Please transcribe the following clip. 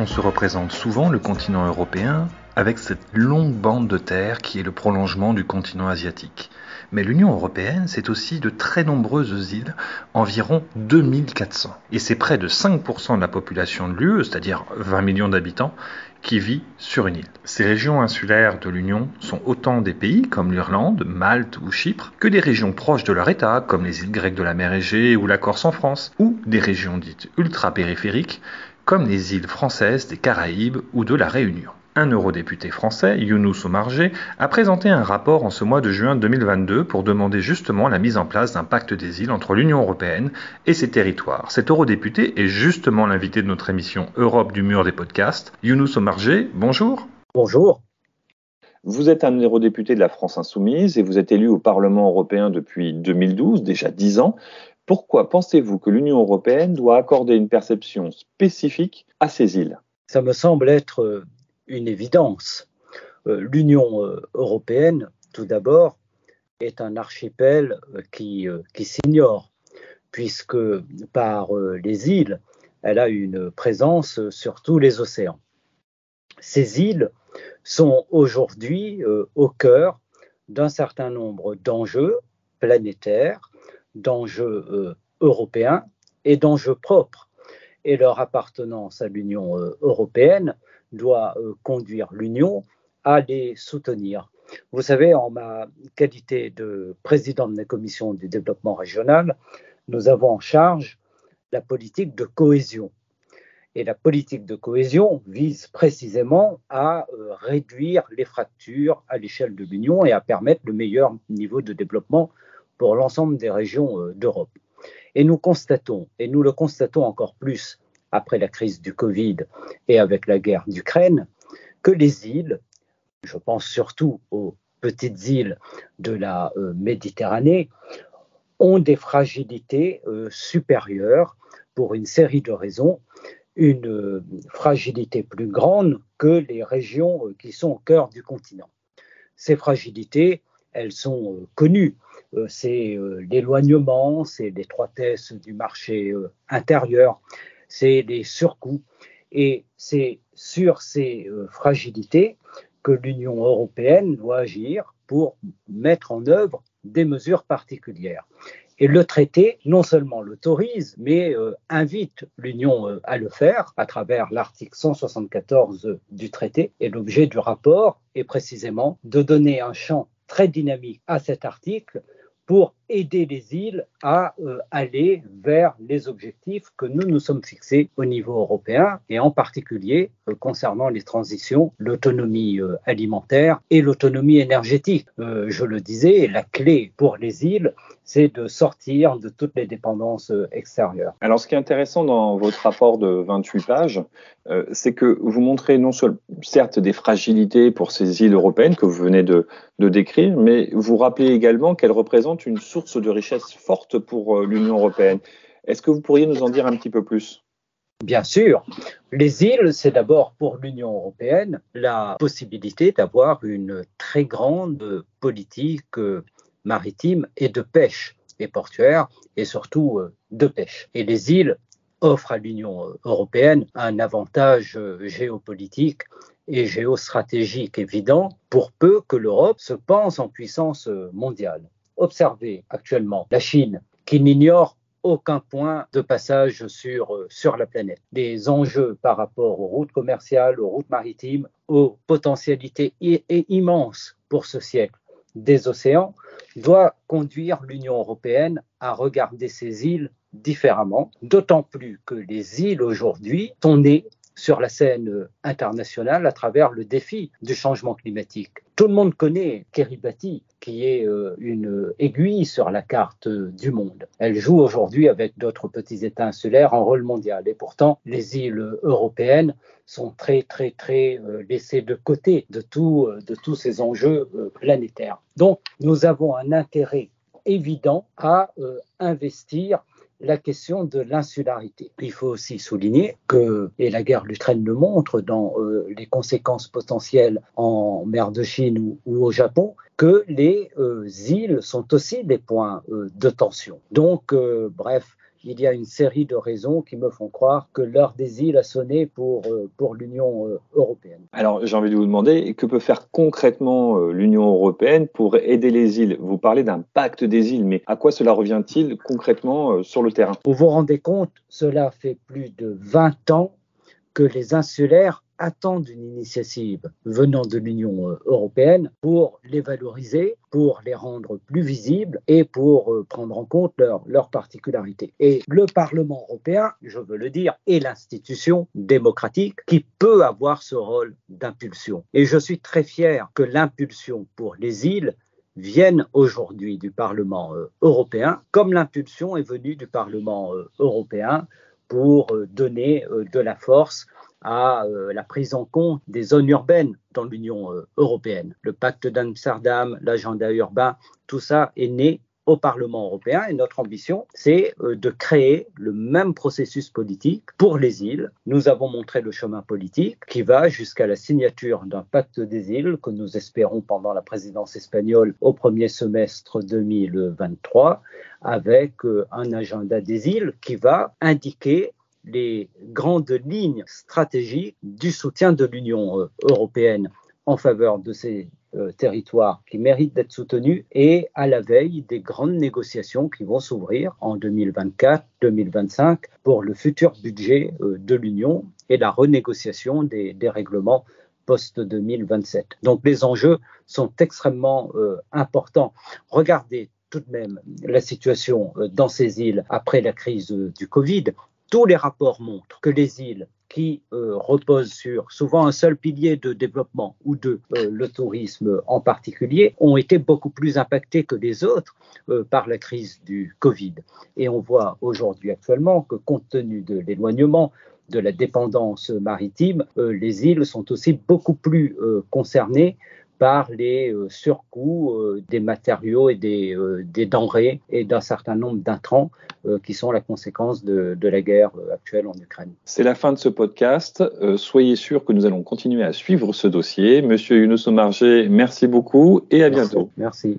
On se représente souvent le continent européen avec cette longue bande de terre qui est le prolongement du continent asiatique. Mais l'Union européenne, c'est aussi de très nombreuses îles, environ 2400. Et c'est près de 5% de la population de l'UE, c'est-à-dire 20 millions d'habitants, qui vit sur une île. Ces régions insulaires de l'Union sont autant des pays comme l'Irlande, Malte ou Chypre, que des régions proches de leur État, comme les îles grecques de la mer Égée ou la Corse en France, ou des régions dites ultra-périphériques, comme les îles françaises des Caraïbes ou de la Réunion. Un eurodéputé français, Younous Omarjé, a présenté un rapport en ce mois de juin 2022 pour demander justement la mise en place d'un pacte des îles entre l'Union européenne et ses territoires. Cet eurodéputé est justement l'invité de notre émission Europe du mur des podcasts. Younous Omarjé, bonjour. Bonjour. Vous êtes un eurodéputé de la France insoumise et vous êtes élu au Parlement européen depuis 2012, déjà dix ans. Pourquoi pensez-vous que l'Union européenne doit accorder une perception spécifique à ces îles? Ça me semble être une évidence. Euh, L'Union euh, européenne, tout d'abord, est un archipel euh, qui s'ignore, puisque par les îles, elle a une présence sur tous les océans. Ces îles sont aujourd'hui au cœur d'un certain nombre d'enjeux planétaires, d'enjeux européens et d'enjeux propres. Et leur appartenance à l'Union européenne doit euh, conduire l'Union à les soutenir. Vous savez, en ma qualité de président de la commission du développement régional, nous avons en charge la politique de cohésion. Et la politique de cohésion vise précisément à euh, réduire les fractures à l'échelle de l'Union et à permettre le meilleur niveau de développement pour l'ensemble des régions euh, d'Europe. Et nous constatons, et nous le constatons encore plus après la crise du Covid et avec la guerre d'Ukraine, que les îles, je pense surtout aux petites îles de la euh, Méditerranée, ont des fragilités euh, supérieures pour une série de raisons, une fragilité plus grande que les régions qui sont au cœur du continent. Ces fragilités, elles sont connues. C'est l'éloignement, c'est l'étroitesse du marché intérieur, c'est les surcoûts. Et c'est sur ces euh, fragilités que l'Union européenne doit agir pour mettre en œuvre des mesures particulières. Et le traité non seulement l'autorise, mais euh, invite l'Union euh, à le faire à travers l'article 174 du traité. Et l'objet du rapport est précisément de donner un champ très dynamique à cet article pour aider les îles à euh, aller vers les objectifs que nous nous sommes fixés au niveau européen et en particulier euh, concernant les transitions, l'autonomie euh, alimentaire et l'autonomie énergétique. je le disais, la clé pour les îles, c'est de sortir de toutes les dépendances extérieures. Alors ce qui est intéressant dans votre rapport de 28 pages, c'est que vous montrez non seulement certes des fragilités pour ces îles européennes que vous venez de, de décrire, mais vous rappelez également qu'elles représentent une source de richesse forte pour euh, l'Union européenne. Est-ce que vous pourriez nous en dire un petit peu plus? Bien sûr. Les îles, c'est d'abord pour l'Union européenne la possibilité d'avoir une très grande politique euh, maritime et de pêche et portuaire et surtout euh, de pêche. Et les îles offrent à l'Union européenne un avantage géopolitique et géostratégique évident pour peu que l'Europe se pense en puissance mondiale observer actuellement la Chine qui n'ignore aucun point de passage sur, euh, sur la planète. Des enjeux par rapport aux routes commerciales, aux routes maritimes, aux potentialités immenses pour ce siècle des océans, doit conduire l'Union européenne à regarder ces îles différemment, d'autant plus que les îles aujourd'hui sont nées sur la scène internationale à travers le défi du changement climatique. Tout le monde connaît Kiribati, qui est euh, une aiguille sur la carte du monde. Elle joue aujourd'hui avec d'autres petits États insulaires un rôle mondial. Et pourtant, les îles européennes sont très, très, très euh, laissées de côté euh, de tous ces enjeux planétaires. Donc, nous avons un intérêt évident à investir la question de l'insularité. Il faut aussi souligner que, et la guerre l'Ukraine le montre dans euh, les conséquences potentielles en mer de Chine ou, au Japon, que les euh, îles sont aussi des points euh, de tension. Donc, bref, il y a une série de raisons qui me font croire que l'heure des îles a sonné pour, euh, pour l'Union euh, européenne. Alors j'ai envie de vous demander, que peut faire concrètement euh, l'Union européenne pour aider les îles? Vous parlez d'un pacte des îles, mais à quoi cela revient-il concrètement sur le terrain? Vous vous rendez compte, cela fait plus de 20 ans que les insulaires attendent une initiative venant de l'Union euh, européenne pour les valoriser, pour les rendre plus visibles et pour euh, prendre en compte leurs leur particularités. Et le Parlement européen, je veux le dire, est l'institution démocratique qui peut avoir ce rôle d'impulsion. Et je suis très fier que l'impulsion pour les îles vienne aujourd'hui du Parlement euh, européen, comme l'impulsion est venue du Parlement européen pour donner de la force à euh, la prise en compte des zones urbaines dans l'Union euh, européenne. Le pacte d'Amsterdam, l'agenda urbain, tout ça est né au Parlement européen et notre ambition, c'est euh, de créer le même processus politique pour les îles. Nous avons montré le chemin politique qui va jusqu'à la signature d'un pacte des îles que nous espérons pendant la présidence espagnole au premier semestre 2023 avec un agenda des îles qui va indiquer les grandes lignes stratégiques du soutien de l'Union euh, européenne en faveur de ces euh, territoires qui méritent d'être soutenus et à la veille des grandes négociations qui vont s'ouvrir en 2024-2025 pour le futur budget euh, de l'Union et la renégociation des, règlements post-2027. Donc les enjeux sont extrêmement importants. Regardez tout de même la situation dans ces îles après la crise du Covid tous les rapports montrent que les îles qui euh, reposent sur souvent un seul pilier de développement ou de euh, le tourisme en particulier ont été beaucoup plus impactées que les autres euh, par la crise du Covid. Et on voit aujourd'hui actuellement que compte tenu de l'éloignement, de la dépendance maritime, les îles sont aussi beaucoup plus concernées par les euh, surcoûts euh, des matériaux et des, euh, des denrées et d'un certain nombre d'intrants qui sont la conséquence de, de la guerre actuelle en Ukraine. C'est la fin de ce podcast. soyez sûr que nous allons continuer à suivre ce dossier. Monsieur Younes Marger, merci beaucoup et à bientôt. Merci.